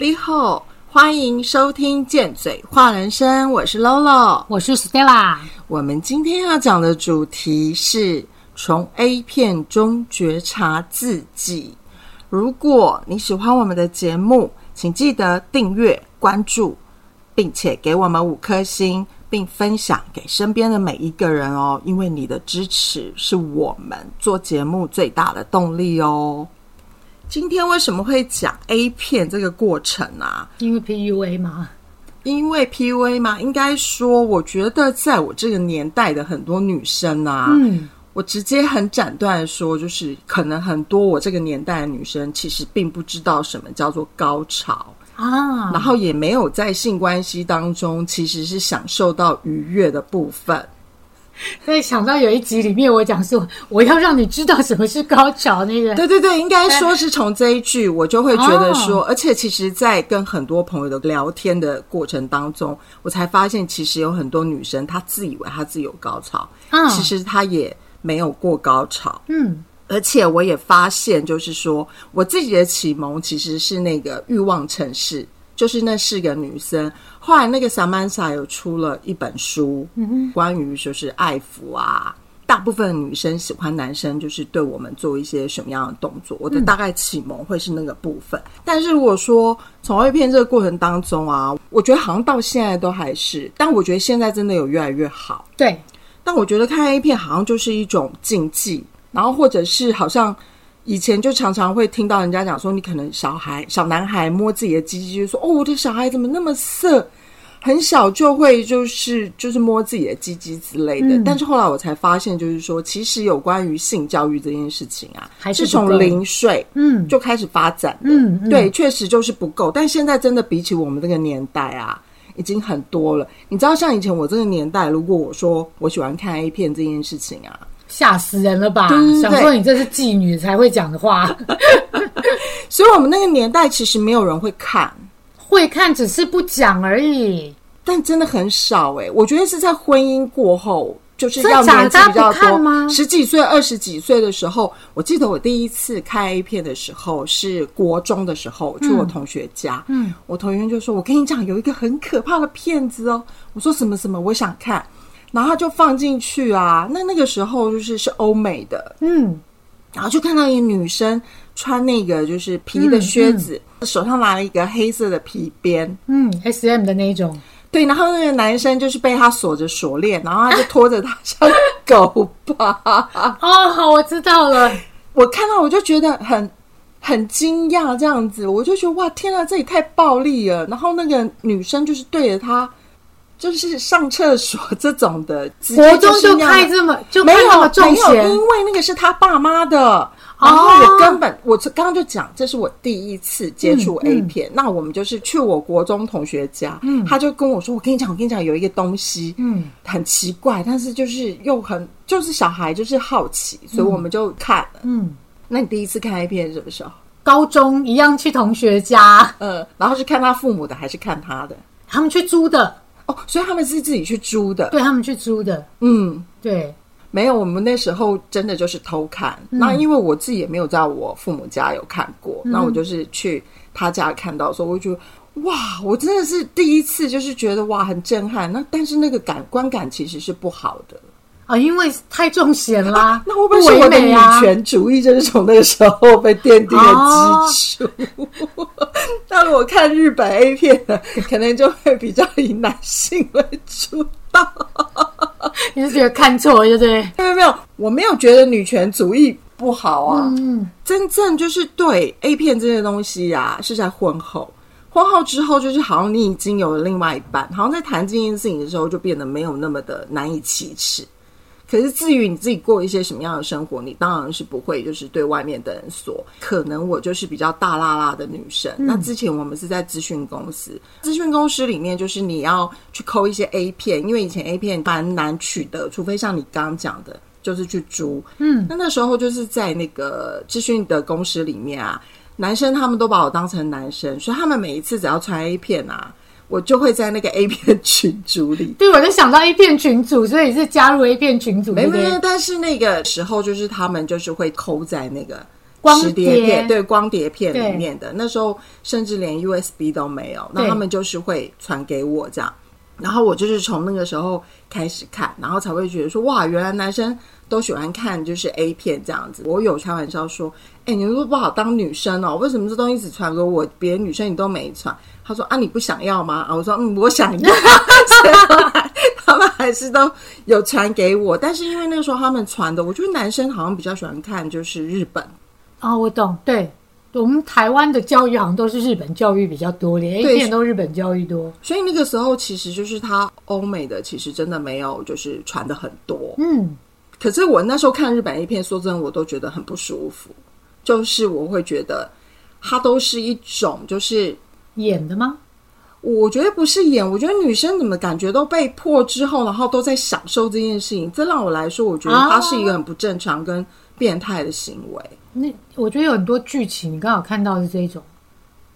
你好，欢迎收听《贱嘴话人生》，我是 Lolo，我是 Stella。我们今天要讲的主题是从 A 片中觉察自己。如果你喜欢我们的节目，请记得订阅、关注，并且给我们五颗星，并分享给身边的每一个人哦。因为你的支持是我们做节目最大的动力哦。今天为什么会讲 A 片这个过程啊？因为 PUA 吗？因为 PUA 吗，应该说，我觉得在我这个年代的很多女生啊，嗯，我直接很斩断的说，就是可能很多我这个年代的女生其实并不知道什么叫做高潮，啊，然后也没有在性关系当中其实是享受到愉悦的部分。所以想到有一集里面我讲说，我要让你知道什么是高潮，那个。对对对，应该说是从这一句，我就会觉得说，而且其实，在跟很多朋友的聊天的过程当中，我才发现，其实有很多女生她自以为她自己有高潮，嗯。其实她也没有过高潮。嗯。而且我也发现，就是说我自己的启蒙其实是那个《欲望城市》，就是那四个女生。后来那个 Samantha 有出了一本书，嗯关于就是爱抚啊。大部分女生喜欢男生，就是对我们做一些什么样的动作。我的大概启蒙会是那个部分。但是如果说从 A 片这个过程当中啊，我觉得好像到现在都还是，但我觉得现在真的有越来越好。对，但我觉得看 A 片好像就是一种禁忌，然后或者是好像以前就常常会听到人家讲说，你可能小孩小男孩摸自己的鸡鸡，就说哦，我的小孩怎么那么色，很小就会就是就是摸自己的鸡鸡之类的。嗯但是后来我才发现，就是说其实有关于性教育这件事情啊，还是从零岁嗯就开始发展的。嗯嗯对，确实就是不够。但现在真的比起我们这个年代啊，已经很多了。你知道，像以前我这个年代，如果我说我喜欢看 A 片这件事情啊，吓死人了吧？想说你这是妓女才会讲的话，所以我们那个年代其实没有人会看，会看只是不讲而已。但真的很少哎、我觉得是在婚姻过后。就是要年纪比较多吗，十几岁、二十几岁的时候，我记得我第一次看 A 片的时候是国中的时候，去我同学家，嗯，我同学就说：“我跟你讲，有一个很可怕的骗子哦。”我说：“什么什么？我想看。”然后他就放进去啊。那那个时候就是是欧美的，嗯，然后就看到一个女生穿那个就是皮的靴子，手上拿了一个黑色的皮鞭，嗯，S M 的那一种，对，然后那个男生就是被他锁着锁链，然后他就拖着他像狗吧。哦，好，我知道了。我看到我就觉得很很惊讶，这样子，我就觉得哇，天啊，这也太暴力了。然后那个女生就是对着他，就是上厕所 这种的，国中就开这么就没有没有，因为那个是他爸妈的。然后我根本，我刚刚就讲，这是我第一次接触 A 片。那我们就是去我国中同学家，嗯他就跟我说：“我跟你讲，我跟你讲，有一个东西，嗯，很奇怪，但是就是又很，就是小孩就是好奇，所以我们就看了。嗯，那你第一次看 A 片是什么时候？高中一样去同学家，呃，然后是看他父母的还是看他的？他们去租的，哦，所以他们是自己去租的。对他们去租的，嗯，对，没有，我们那时候真的就是偷看。那因为我自己也没有在我父母家有看过，那我就是去他家看到的时候，我就觉得哇，我真的是第一次，就是觉得哇很震撼。那但是那个感观感其实是不好的。啊，因为太重咸啦，那会不会是我的女？权主义就是从那个时候被奠定 了基础？那如果看日本 A 片呢，可能就会比较以男性为主导。你是觉得看错了，对不对？没有没有，我没有觉得女权主义不好啊。嗯，真正就是对 A 片这些东西啊，是在婚后。婚后之后，就是好像你已经有了另外一半，好像在谈这件事情的时候，就变得没有那么的难以启齿。可是至于你自己过一些什么样的生活，你当然是不会就是对外面的人说。可能我就是比较大辣辣的女生。那之前我们是在咨询公司，咨询公司里面就是你要去抠一些 A 片，因为以前 A 片蛮难取得，除非像你刚刚讲的，就是去租。嗯，那那时候就是在那个咨询的公司里面啊，男生他们都把我当成男生，所以他们每一次只要传 A 片啊，我就会在那个 A 片群组里。对，我就想到 A 片群组，所以是加入 A 片群组？没没有，但是那个时候就是他们就是会抠在那个光磁碟碟片，对光碟片对里面的。那时候甚至连 USB 都没有，那对他们就是会传给我这样。然后我就是从那个时候开始看，然后才会觉得说，哇，原来男生都喜欢看就是 A 片这样子。我有开玩笑说，哎、你们都不好当女生哦，为什么这东西只传给我，别的女生你都没传？他说啊，你不想要吗？啊，我说嗯，我想要。他们还是都有传给我，但是因为那个时候他们传的，我觉得男生好像比较喜欢看就是日本。哦，我懂，对。我们台湾的教育好像都是日本教育比较多，连 A 对片都日本教育多。所以那个时候其实就是他欧美的，其实真的没有就是传的很多。嗯，可是我那时候看日本 A 片，说真的，我都觉得很不舒服。就是我会觉得它都是一种，就是演的吗？我觉得不是演，我觉得女生怎么感觉都被迫之后，然后都在享受这件事情，这让我来说，我觉得它是一个很不正常跟变态的行为。那我觉得有很多剧情，你刚好看到是这一种。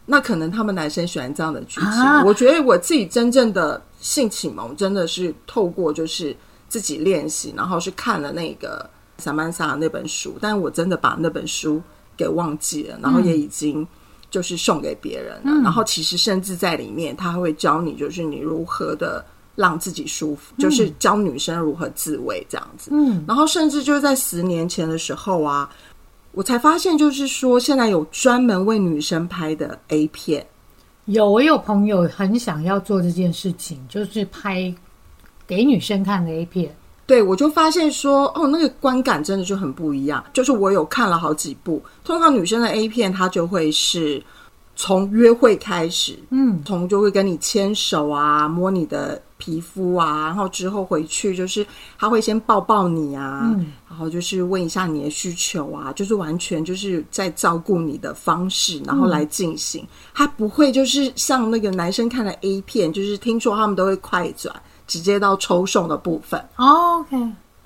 那可能他们男生喜欢这样的剧情。啊我觉得我自己真正的性启蒙，真的是透过就是自己练习，然后是看了那个萨曼莎那本书，但是我真的把那本书给忘记了，然后也已经就是送给别人了。然后其实甚至在里面，他会教你，就是你如何的让自己舒服，就是教女生如何自慰这样子。嗯，然后甚至就是在十年前的时候啊，我才发现，就是说现在有专门为女生拍的 A 片。有我有朋友很想要做这件事情，就是拍给女生看的 A 片。对，我就发现说，哦，那个观感真的就很不一样。就是我有看了好几部，通常女生的 A 片，它就会是从约会开始，嗯，从就会跟你牵手啊，摸你的皮肤啊，然后之后回去就是他会先抱抱你啊，嗯然后就是问一下你的需求啊，就是完全就是在照顾你的方式，然后来进行。他不会就是像那个男生看的 A 片，就是听说他们都会快转，直接到抽送的部分。哦 OK，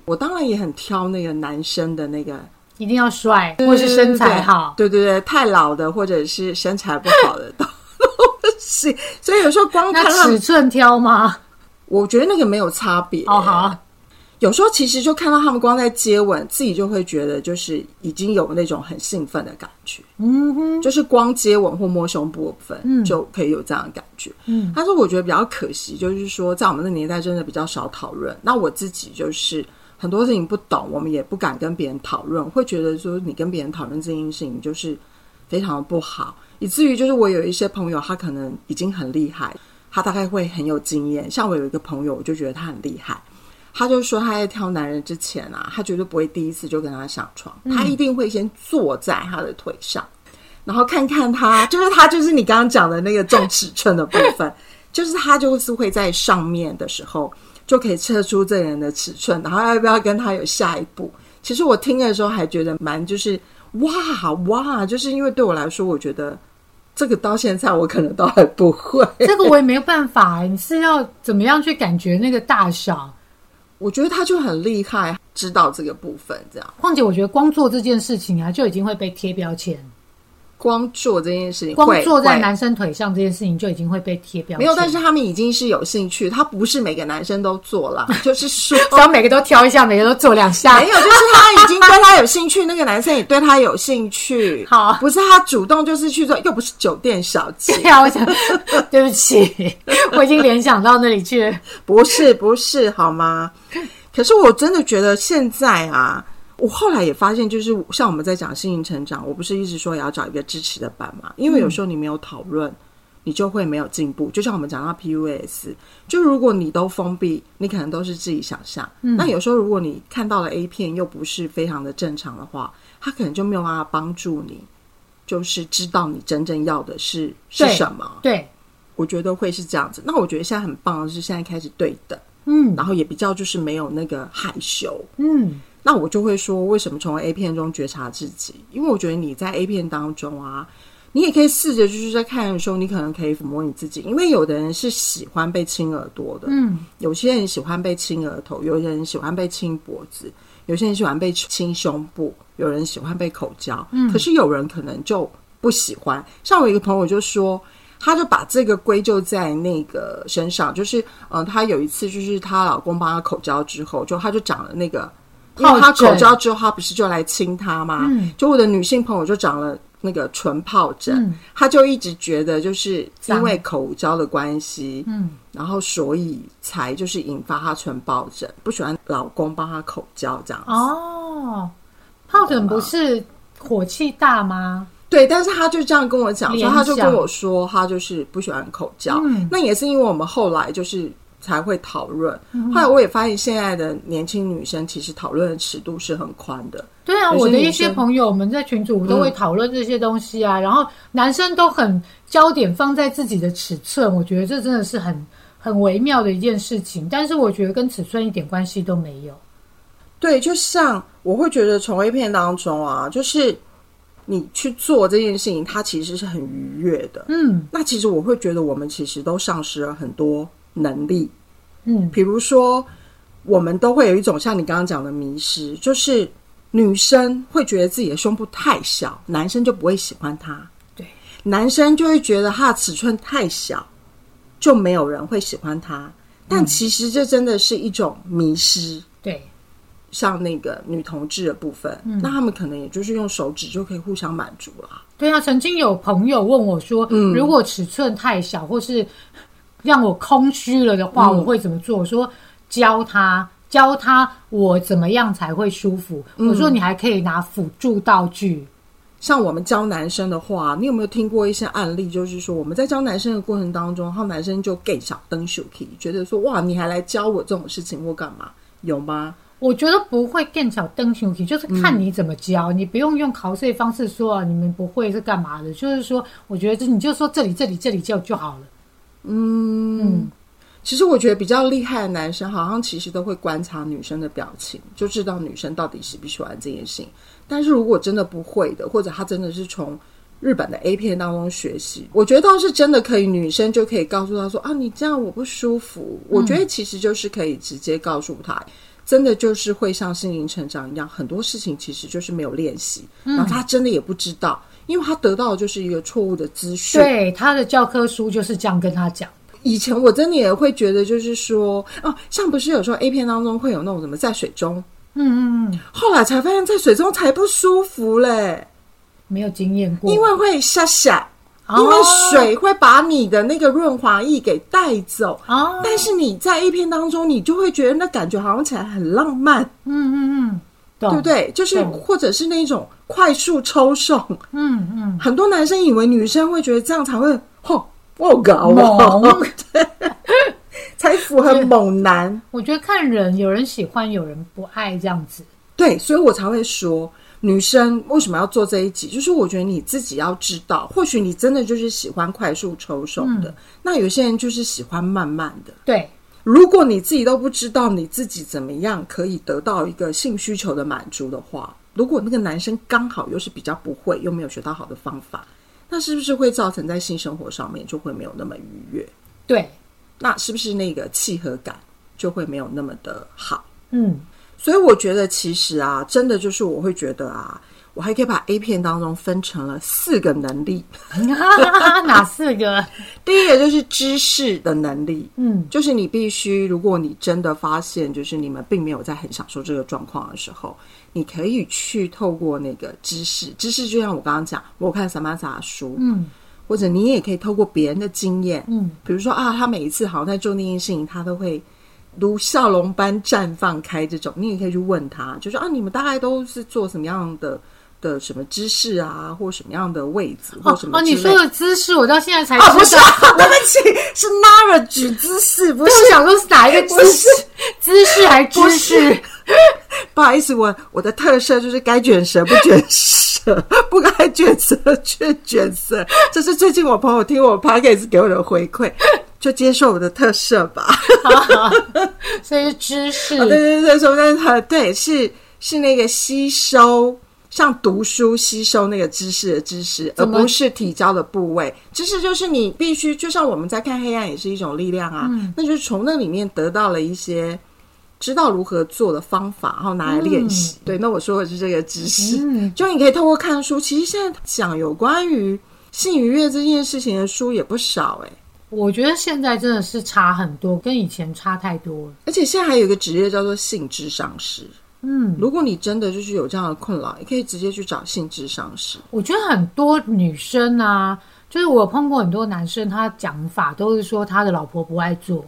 我当然也很挑那个男生的那个，一定要帅或是身材好。对对对，太老的或者是身材不好的都 都不行。所以有时候光看尺寸挑吗？我觉得那个没有差别。哦，好，有时候其实就看到他们光在接吻，自己就会觉得就是已经有那种很兴奋的感觉，嗯哼，就是光接吻或摸胸部部分，嗯就可以有这样的感觉。嗯，他说我觉得比较可惜，就是说在我们的年代真的比较少讨论。那我自己就是很多事情不懂，我们也不敢跟别人讨论，会觉得说你跟别人讨论这件事情就是非常的不好，以至于就是我有一些朋友，他可能已经很厉害，他大概会很有经验。像我有一个朋友，我就觉得他很厉害。他就说他在挑男人之前啊，他绝对不会第一次就跟他上床，他一定会先坐在他的腿上，然后看看他，就是他就是你刚刚讲的那个重尺寸的部分，就是他就是会在上面的时候就可以测出这人的尺寸，然后要不要跟他有下一步。其实我听的时候还觉得蛮就是哇哇，就是因为对我来说，我觉得这个到现在我可能都还不会。这个我也没有办法。你是要怎么样去感觉那个大小？我觉得他就很厉害，知道这个部分这样。况且我觉得光做这件事情啊，就已经会被贴标签。光做这件事情，光坐在男生腿上这件事情就已经会被贴标签。没有，但是他们已经是有兴趣，他不是每个男生都做了，就是说 只要每个都挑一下，每个都做两下没。有，就是他已经对他有兴趣，那个男生也对他有兴趣。好不是他主动就是去做，又不是酒店小姐，对啊，我想，对不起，我已经联想到那里去了。不是不是，好吗？可是我真的觉得现在啊，我后来也发现，就是像我们在讲心灵成长，我不是一直说也要找一个支持的伴嘛？因为有时候你没有讨论，你就会没有进步。就像我们讲到 PUS，就如果你都封闭，你可能都是自己想象。那有时候如果你看到了 A 片又不是非常的正常的话，他可能就没有办法帮助你，就是知道你真正要的是是什么。对，我觉得会是这样子。那我觉得现在很棒的是，现在开始对等。嗯然后也比较就是没有那个害羞。嗯，那我就会说，为什么从 A 片中觉察自己？因为我觉得你在 A 片当中啊，你也可以试着就是在看的时候，你可能可以抚摸你自己，因为有的人是喜欢被亲耳朵的，嗯，有些人喜欢被亲额头，有些人喜欢被亲脖子，有些人喜欢被亲胸部，有人喜欢被口交，嗯，可是有人可能就不喜欢。像我一个朋友就说。她就把这个归咎在那个身上，就是，嗯、呃，她有一次就是她老公帮她口交之后，就她就长了那个因为他口交之后，他不是就来亲他吗？嗯就我的女性朋友就长了那个唇疱疹，嗯她就一直觉得就是因脏为口交的关系，嗯，然后所以才就是引发她唇疱疹，不喜欢老公帮她口交这样子。哦，疱疹不是火气大吗？对，但是他就这样跟我讲，所以联她就跟我说，他就是不喜欢口交。嗯那也是因为我们后来就是才会讨论，嗯后来我也发现现在的年轻女生其实讨论的尺度是很宽的。对啊，我的一些朋友，我们在群组都会讨论这些东西啊，然后男生都很焦点放在自己的尺寸，我觉得这真的是很很微妙的一件事情，但是我觉得跟尺寸一点关系都没有。对，就像我会觉得从 A 片当中啊，就是你去做这件事情，它其实是很愉悦的。嗯那其实我会觉得我们其实都丧失了很多能力，嗯，比如说我们都会有一种像你刚刚讲的迷失，就是女生会觉得自己的胸部太小，男生就不会喜欢她。对，男生就会觉得他的尺寸太小，就没有人会喜欢他。但其实这真的是一种迷失。对，像那个女同志的部分，那他们可能也就是用手指就可以互相满足了。对啊，曾经有朋友问我说，嗯如果尺寸太小或是让我空虚了的话，嗯我会怎么做？我说教他。教他我怎么样才会舒服？嗯我说你还可以拿辅助道具，像我们教男生的话，你有没有听过一些案例？就是说我们在教男生的过程当中，然后男生就 gay 小灯 s h 觉得说哇，你还来教我这种事情我干嘛？有吗？我觉得不会更小灯熊体，就是嗯看你怎么教，你不用用考试方式说啊，你们不会是干嘛的？就是说，我觉得这你就说这里这里这里就就好了。嗯其实我觉得比较厉害的男生，好像其实都会观察女生的表情，就知道女生到底喜不喜欢这件事情。但是如果真的不会的，或者他真的是从日本的 A 片当中学习，我觉得倒是真的可以，女生就可以告诉他说啊，你这样我不舒服。我觉得其实就是可以直接告诉他。真的就是会像心灵成长一样，很多事情其实就是没有练习，然后他真的也不知道，因为他得到的就是一个错误的资讯。对，他的教科书就是这样跟他讲。以前我真的也会觉得，就是说，哦，像不是有时候 A 片当中会有那种什么在水中，嗯嗯嗯，后来才发现，在水中才不舒服嘞，没有经验过，因为会下下，哦因为水会把你的那个润滑液给带走。哦，但是你在 A 片当中，你就会觉得那感觉好像起来很浪漫，嗯嗯嗯，懂对不？对？就是或者是那种快速抽送，嗯嗯，很多男生以为女生会觉得这样才会，吼，我搞猛，才符合猛男。我觉得看人，有人喜欢，有人不爱，这样子。对，所以我才会说，女生为什么要做这一集？就是我觉得你自己要知道，或许你真的就是喜欢快速抽送的，那有些人就是喜欢慢慢的。对，如果你自己都不知道你自己怎么样可以得到一个性需求的满足的话，如果那个男生刚好又是比较不会，又没有学到好的方法，那是不是会造成在性生活上面就会没有那么愉悦？对，那是不是那个契合感就会没有那么的好？嗯，所以我觉得其实啊，真的就是我会觉得啊，我还可以把 A 片当中分成了四个能力。哪四个？第一个就是知识的能力，嗯，就是你必须，如果你真的发现就是你们并没有在很享受这个状况的时候，你可以去透过那个知识，知识就像我刚刚讲，我看萨玛萨的书，嗯，或者你也可以透过别人的经验，嗯，比如说啊，他每一次好像在做那件事情，他都会如笑容般绽放开，这种。你也可以去问他，就说啊，你们大概都是做什么样的的什么姿势啊，或什么样的位置，或哦哦，什么之类你说的姿势，我到现在才哦，不是知道。对不起，是 Nara 举姿势，不是想说是哪一个姿是势？姿势还姿势？不好意思，我我的特色就是该卷舌不卷舌，不该卷舌却卷舌，这是最近我朋友听我 podcast 给我的回馈，就接受我的特色吧。所以是知识。对对对，说但是对是是那个吸收。像读书吸收那个知识的知识，而不是体交的部位。知识就是你必须，就像我们在看黑暗也是一种力量啊。那就是从那里面得到了一些知道如何做的方法，然后拿来练习。对，那我说的是这个知识，嗯就你可以透过看书。其实现在讲有关于性愉悦这件事情的书也不少哎、我觉得现在真的是差很多，跟以前差太多了。而且现在还有一个职业叫做性智商师。嗯，如果你真的就是有这样的困扰，你可以直接去找性智商师。我觉得很多女生啊，就是我碰过很多男生，他讲法都是说他的老婆不爱做，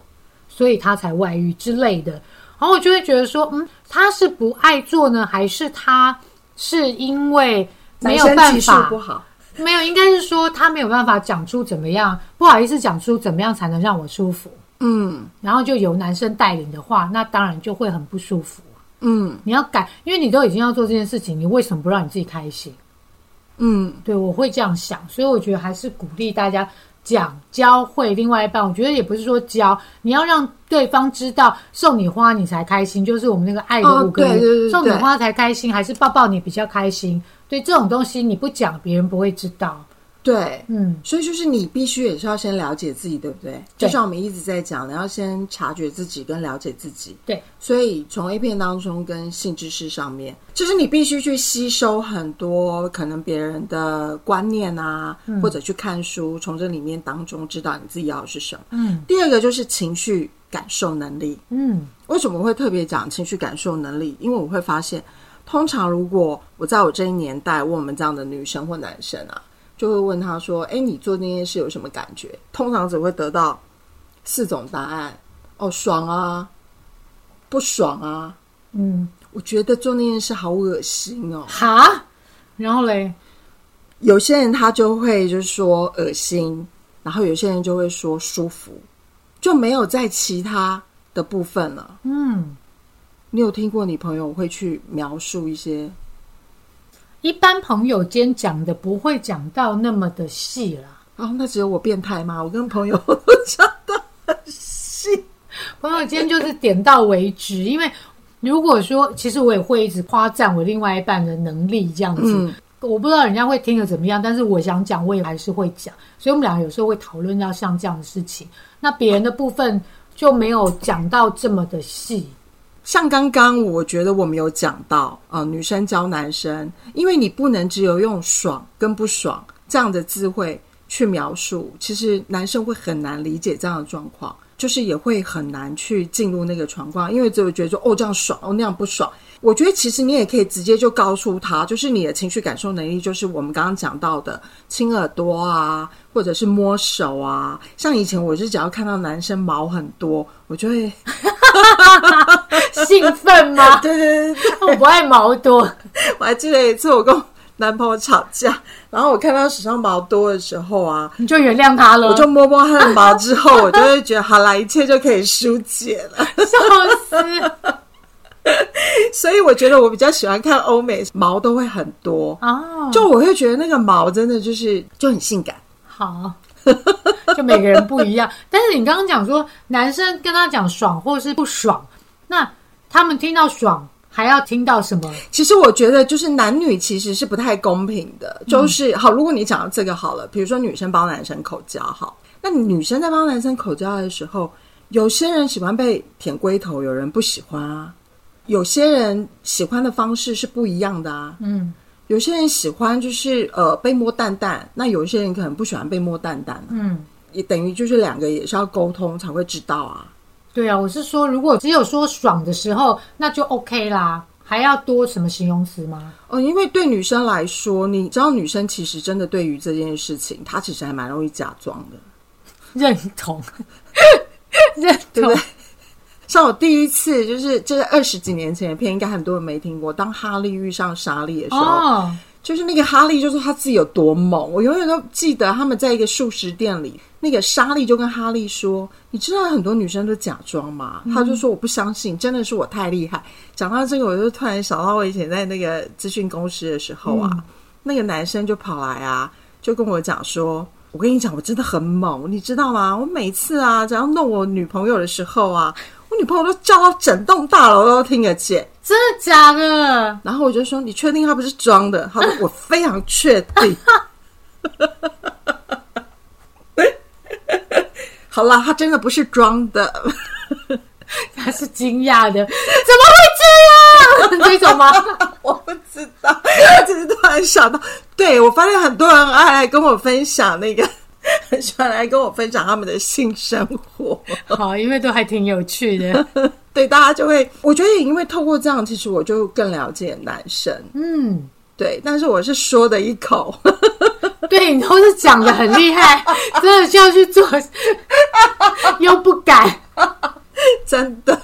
所以他才外遇之类的。然后我就会觉得说，嗯，他是不爱做呢，还是他是因为没有办法不好，没有，应该是说他没有办法讲出怎么样，不好意思讲出怎么样才能让我舒服，嗯然后就由男生带领的话，那当然就会很不舒服。嗯你要改，因为你都已经要做这件事情，你为什么不让你自己开心？嗯，对我会这样想，所以我觉得还是鼓励大家讲教会另外一半。我觉得也不是说教，你要让对方知道送你花你才开心，就是我们那个爱的送你花才开心，还是抱抱你比较开心？对这种东西你不讲，别人不会知道。对。嗯，所以就是你必须也是要先了解自己，对不对？对就像我们一直在讲的，要先察觉自己跟了解自己。对，所以从 A 片当中跟性知识上面，就是你必须去吸收很多可能别人的观念啊，或者去看书，从这里面当中知道你自己要的是什么。嗯第二个就是情绪感受能力。嗯为什么会特别讲情绪感受能力？因为我会发现，通常如果我在我这一年代问我们这样的女生或男生啊，就会问他说：“哎，你做那件事有什么感觉？”通常只会得到四种答案：哦，爽啊，不爽啊，嗯，我觉得做那件事好恶心哦。哈，然后嘞，有些人他就会就是说恶心，然后有些人就会说舒服，就没有在其他的部分了。嗯，你有听过你朋友会去描述一些？一般朋友间讲的不会讲到那么的细啦。哦，那只有我变态吗？我跟朋友都 讲的很细。朋友间就是点到为止，因为如果说，其实我也会一直夸赞我另外一半的能力，这样子。嗯我不知道人家会听得怎么样，但是我想讲，我也还是会讲。所以我们两个有时候会讨论到像这样的事情，那别人的部分就没有讲到这么的细。像刚刚我觉得我们有讲到，呃，女生教男生，因为你不能只有用爽跟不爽这样的字汇去描述，其实男生会很难理解这样的状况，就是也会很难去进入那个状况，因为只有觉得说哦这样爽，哦那样不爽。我觉得其实你也可以直接就告诉他，就是你的情绪感受能力，就是我们刚刚讲到的亲耳朵啊，或者是摸手啊。像以前我是只要看到男生毛很多，我就会 兴奋吗？对对对对，我不爱毛多。我还记得一次我跟我男朋友吵架，然后我看到手上毛多的时候啊，你就原谅他了，我就摸摸他的毛之后，我就会觉得好啦，一切就可以疏解了。笑死所以我觉得我比较喜欢看欧美，毛都会很多，哦。就我会觉得那个毛真的就是就很性感。好，就每个人不一样。但是你刚刚讲说，男生跟他讲爽或是不爽，那他们听到爽还要听到什么？其实我觉得就是男女其实是不太公平的，就是、好，如果你讲到这个好了，比如说女生帮男生口交好，那女生在帮男生口交的时候，有些人喜欢被舔龟头，有人不喜欢啊，有些人喜欢的方式是不一样的啊，嗯有些人喜欢就是呃被摸蛋蛋，那有些人可能不喜欢被摸蛋蛋、啊，嗯，也等于就是两个也是要沟通才会知道啊。对啊，我是说，如果只有说爽的时候，那就 OK 啦。还要多什么形容词吗？哦，因为对女生来说，你知道女生其实真的对于这件事情，她其实还蛮容易假装的。认同，认同对不对。？像我第一次就是这是二十几年前的片，应该很多人没听过。当哈利遇上莎莉的时候，哦，就是那个哈利就说他自己有多猛，我永远都记得他们在一个素食店里，那个莎莉就跟哈利说：“你知道很多女生都假装吗？”他就说：“我不相信，真的是我太厉害。”讲到这个，我就突然想到我以前在那个咨询公司的时候啊，那个男生就跑来啊，就跟我讲说。我跟你讲，我真的很猛，你知道吗？我每次啊，只要弄我女朋友的时候啊，我女朋友都叫到整栋大楼都听得见。真的假的？然后我就说：“你确定他不是装的？”他说：“我非常确定。”好啦，他真的不是装的。他是惊讶的，怎么会这样？这种吗？我不知道，我只是突然想到，对我发现很多人爱来跟我分享那个 很喜欢来跟我分享他们的性生活。好，因为都还挺有趣的。对，大家就会，我觉得也因为透过这样，其实我就更了解男生。嗯，对，但是我是说的一口，对你都是讲的很厉害，真的就要去做，又不敢。真的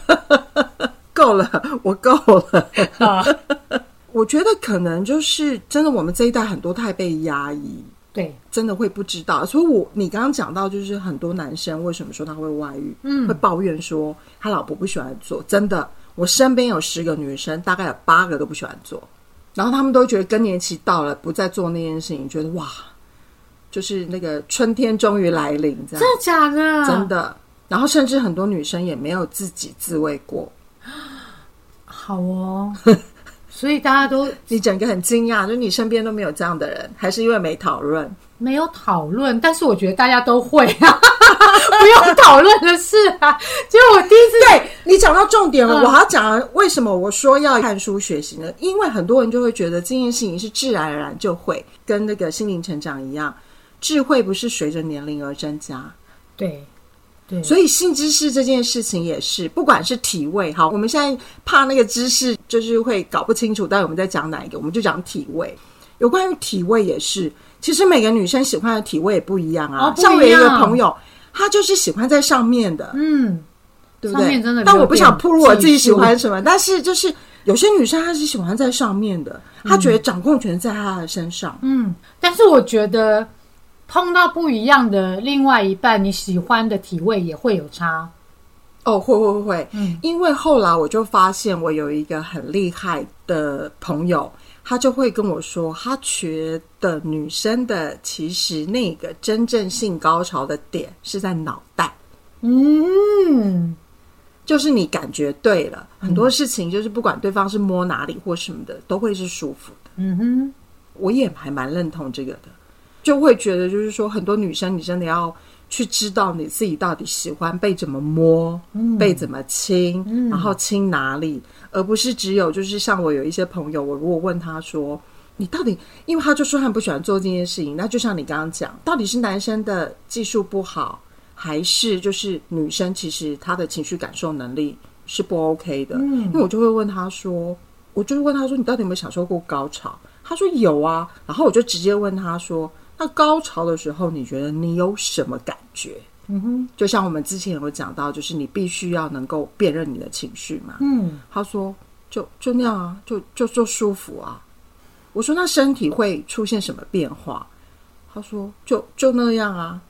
够了，我够了。啊，我觉得可能就是真的，我们这一代很多太被压抑，对，真的会不知道。所以我你刚刚讲到，就是很多男生为什么说他会外遇，嗯，会抱怨说他老婆不喜欢做。真的，我身边有十个女生，大概有八个都不喜欢做，然后他们都觉得更年期到了，不再做那件事情，觉得哇，就是那个春天终于来临，这样真的假的？真的。然后甚至很多女生也没有自己自慰过，好哦。所以大家都你整个很惊讶，就你身边都没有这样的人，还是因为没讨论？没有讨论，但是我觉得大家都会啊，不用讨论的事啊。结果我第一次对你讲到重点了，嗯我还要讲为什么我说要看书学习呢？因为很多人就会觉得这件事情是自然而然就会，跟那个心灵成长一样，智慧不是随着年龄而增加。对对，所以性知识这件事情也是，不管是体位，好，我们现在怕那个知识就是会搞不清楚，到底我们在讲哪一个，我们就讲体位。有关于体位也是，其实每个女生喜欢的体位也不一样啊。哦样像我有一个朋友，她就是喜欢在上面的，嗯，对不对？但我不想暴露我自己喜欢什么，但是就是有些女生她是喜欢在上面的，她觉得掌控权在她的身上。嗯，但是我觉得碰到不一样的另外一半，你喜欢的体位也会有差。哦，会会会会，嗯。因为后来我就发现，我有一个很厉害的朋友，他就会跟我说，他觉得女生的其实那个真正性高潮的点是在脑袋，嗯，就是你感觉对了，很多事情就是不管对方是摸哪里或什么的，都会是舒服的。嗯哼，我也还蛮认同这个的，就会觉得就是说，很多女生你真的要去知道你自己到底喜欢被怎么摸，被怎么亲，然后亲哪里，而不是只有就是像我有一些朋友，我如果问他说。你到底，因为他就说他不喜欢做这件事情，那就像你刚刚讲，到底是男生的技术不好，还是就是女生其实她的情绪感受能力是不 OK 的？嗯，因为我就会问他说，我就问他说，你到底有没有享受过高潮？他说有啊，然后我就直接问他说，那高潮的时候，你觉得你有什么感觉？嗯哼，就像我们之前有讲到，就是你必须要能够辨认你的情绪嘛。嗯，他说就就那样啊，就就就舒服啊。我说那身体会出现什么变化？他说就就那样啊。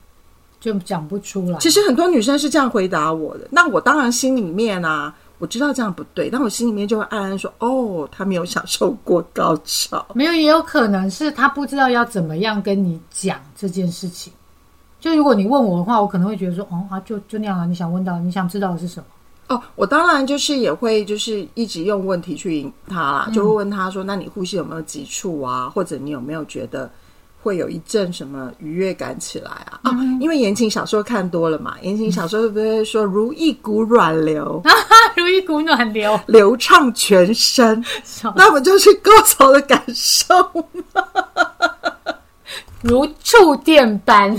就讲不出来。其实很多女生是这样回答我的，那我当然心里面啊，我知道这样不对，但我心里面就会暗暗说，哦，他没有享受过高潮。没有，也有可能是他不知道要怎么样跟你讲这件事情。就如果你问我的话，我可能会觉得说，哦啊，就就那样啊。你想问到，你想知道的是什么？哦，我当然就是也会就是一直用问题去引他啦，就会问他说：“那你呼吸有没有急促啊？或者你有没有觉得会有一阵什么愉悦感起来啊？”啊，因为言情小说看多了嘛，言情小说会不会说如一股软流，如一股暖流，流畅全身？笑那不就是高潮的感受吗？如触电般。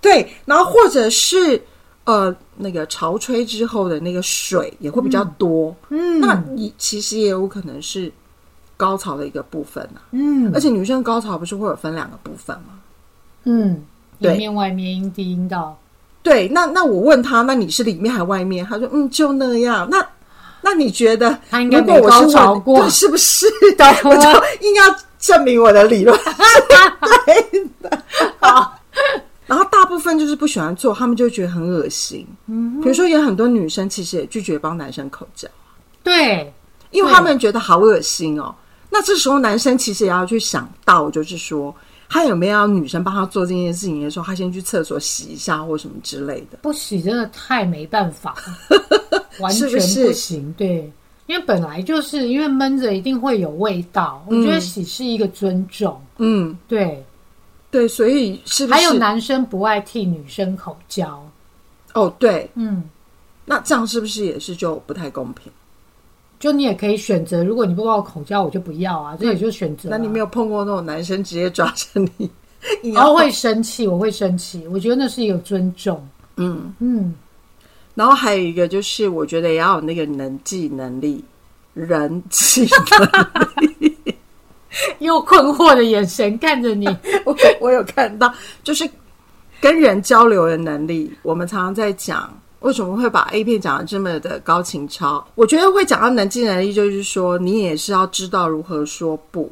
对，然后或者是呃那个潮吹之后的那个水也会比较多，嗯那你其实也有可能是高潮的一个部分啊。嗯而且女生高潮不是会有分两个部分吗？嗯，对里面外面阴蒂阴道，对，那那我问他，那你是里面还外面？他说嗯，就那样。那那你觉得，他应该如果我是没高潮问过对是不是？对 我就硬要证明我的理论是 对的。然后大部分就是不喜欢做，他们就会觉得很恶心。嗯，比如说有很多女生其实也拒绝帮男生口交，对，因为他们觉得好恶心哦。那这时候男生其实也要去想到，就是说他有没有要女生帮他做这件事情的时候，他先去厕所洗一下或什么之类的。不洗真的太没办法。了，完全是不是？不行。对，因为本来就是因为闷着一定会有味道，我觉得洗是一个尊重。嗯，对，对，所以是不是？还有男生不爱替女生口交，哦，对，嗯，那这样是不是也是就不太公平？就你也可以选择，如果你不帮我口交，我就不要啊，这也就是选择、啊。那你没有碰过那种男生直接抓着你？然后会生气，我会生气，我觉得那是一个尊重。嗯，嗯，然后还有一个就是，我觉得也要有那个人际能力，人际能力。用困惑的眼神看着你。我我有看到，就是跟人交流的能力。我们常常在讲，为什么会把 A 片讲的这么的高情操？我觉得会讲到人际能力，就是说你也是要知道如何说不。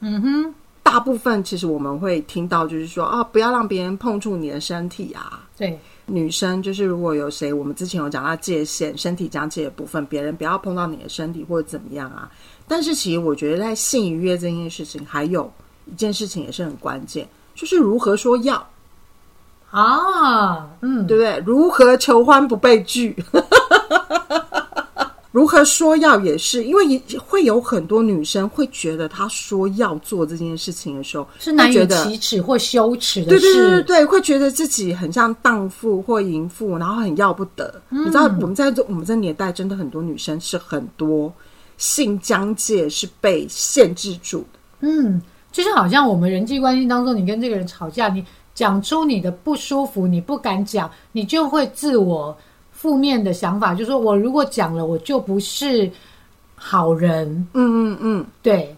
嗯哼，大部分其实我们会听到，就是说啊，不要让别人碰触你的身体啊。对，女生就是如果有谁，我们之前有讲到界限，身体疆界的部分，别人不要碰到你的身体或者怎么样啊。但是其实我觉得在性愉悦这件事情，还有一件事情也是很关键，就是如何说要，啊，嗯，对不对？如何求欢不被拒。如何说要也是，因为也会有很多女生会觉得她说要做这件事情的时候，是难以启齿或羞耻的对对对对。对，会觉得自己很像荡妇或淫妇，然后很要不得。嗯你知道，我们在这我们这年代，真的很多女生是很多性疆界是被限制住的。嗯，就是好像我们人际关系当中，你跟这个人吵架，你讲出你的不舒服，你不敢讲，你就会自我负面的想法，就说我如果讲了，我就不是好人。嗯嗯嗯，对，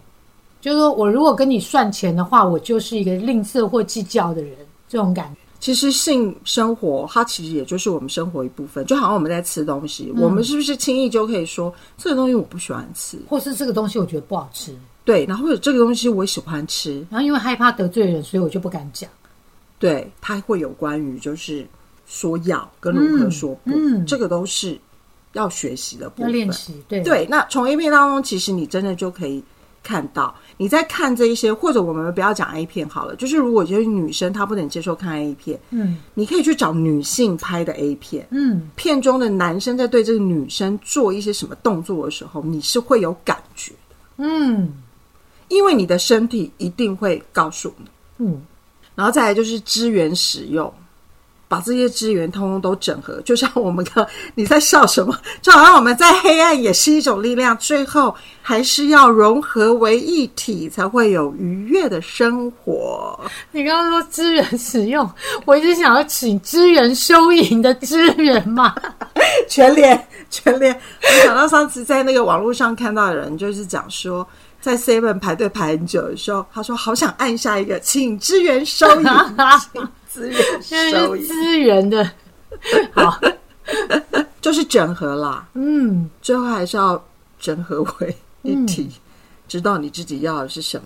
就是说我如果跟你算钱的话，我就是一个吝啬或计较的人，这种感觉。其实性生活它其实也就是我们生活一部分，就好像我们在吃东西，我们是不是轻易就可以说这个东西我不喜欢吃？或是这个东西我觉得不好吃，对，然后或者这个东西我喜欢吃，然后因为害怕得罪人，所以我就不敢讲。对，它会有关于就是说要跟如何说不，嗯嗯。这个都是要学习的部要分。练习，对。对，那从 A 片当中，其实你真的就可以看到，你在看这一些，或者我们不要讲 A 片好了，就是如果就是女生她不能接受看 A 片，嗯。你可以去找女性拍的 A 片，嗯，片中的男生在对这个女生做一些什么动作的时候，你是会有感觉，嗯。因为你的身体一定会告诉你。嗯，然后再来就是资源使用，把这些资源通通都整合，就像我们刚你在笑什么？就好像我们在黑暗也是一种力量，最后还是要融合为一体，才会有愉悦的生活。你刚刚说资源使用，我一直想要请资源收银的资源嘛。全联，全联，我想到上次在那个网络上看到的人，就是讲说。在 Seven 排队排很久的时候，他说好想按下一个，请支援收银，请支援收银，是资源的，好，就是整合啦。嗯，最后还是要整合为一体，知道你自己要的是什么。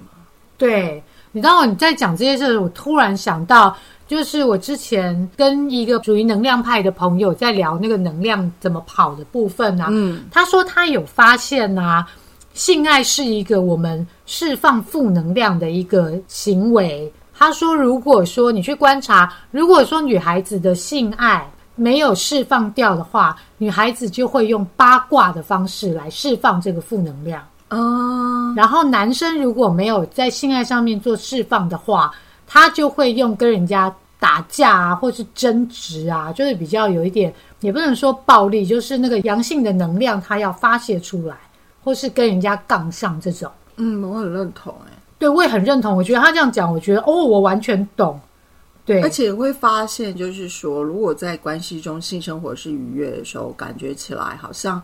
对。你知道你在讲这些事，我突然想到，就是我之前跟一个属于能量派的朋友在聊那个能量怎么跑的部分啊。嗯，他说他有发现啊，性爱是一个我们释放负能量的一个行为。他说，如果说你去观察，如果说女孩子的性爱没有释放掉的话，女孩子就会用八卦的方式来释放这个负能量。啊，然后男生如果没有在性爱上面做释放的话，他就会用跟人家打架啊，或是争执啊，就是比较有一点，也不能说暴力，就是那个阳性的能量他要发泄出来，或是跟人家杠上这种。嗯，我很认同哎、对，我也很认同。我觉得他这样讲，我觉得哦，我完全懂。对，而且会发现，就是说，如果在关系中性生活是愉悦的时候，感觉起来好像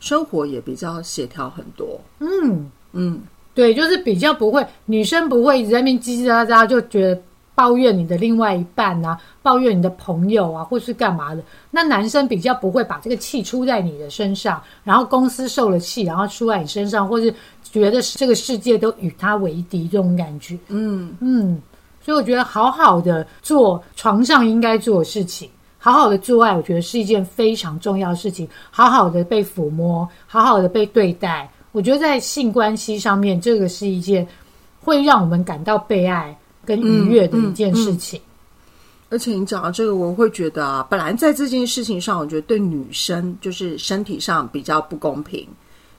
生活也比较协调很多。嗯，嗯，对，就是比较不会，女生不会一直在那边叽叽喳喳，就觉得抱怨你的另外一半啊，抱怨你的朋友啊，或是干嘛的。那男生比较不会把这个气出在你的身上，然后公司受了气，然后出在你身上，或是觉得这个世界都与他为敌这种感觉。嗯，嗯，所以我觉得好好的做床上应该做的事情，好好的做爱，我觉得是一件非常重要的事情。好好的被抚摸，好好的被对待，我觉得在性关系上面，这个是一件会让我们感到被爱跟愉悦的一件事情。而且你讲到这个，我会觉得啊，本来在这件事情上，我觉得对女生就是身体上比较不公平，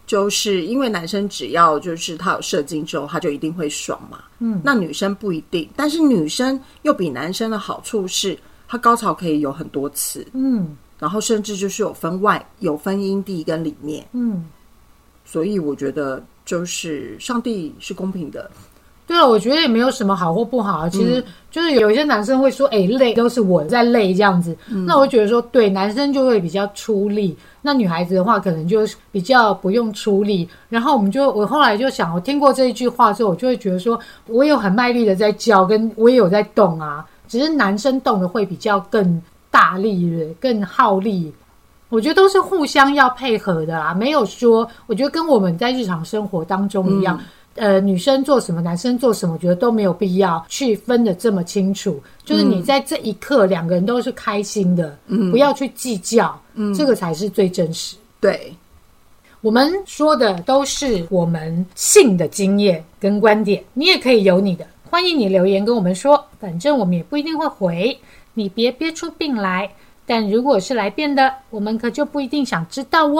就是因为男生只要就是他有射精之后，他就一定会爽嘛。嗯，那女生不一定，但是女生又比男生的好处是，她高潮可以有很多次，嗯。然后甚至就是有分外有分阴蒂跟里面，嗯，所以我觉得就是上帝是公平的，对了，我觉得也没有什么好或不好啊。其实就是有一些男生会说：“哎、累都是我在累这样子。那我觉得说，对，男生就会比较出力，那女孩子的话可能就比较不用出力。然后我们就，我后来就想，我听过这一句话之后，我就会觉得说，我有很卖力的在叫，跟我也有在动啊，只是男生动的会比较更大力，更耗力。我觉得都是互相要配合的啦，没有说，我觉得跟我们在日常生活当中一样，呃，女生做什么，男生做什么，我觉得都没有必要去分的这么清楚。就是你在这一刻，两个人都是开心的，不要去计较，这个才是最真实。对，我们说的都是我们性的经验跟观点，你也可以有你的，欢迎你留言跟我们说，反正我们也不一定会回，你别憋出病来。但如果是来变的，我们可就不一定想知道哦。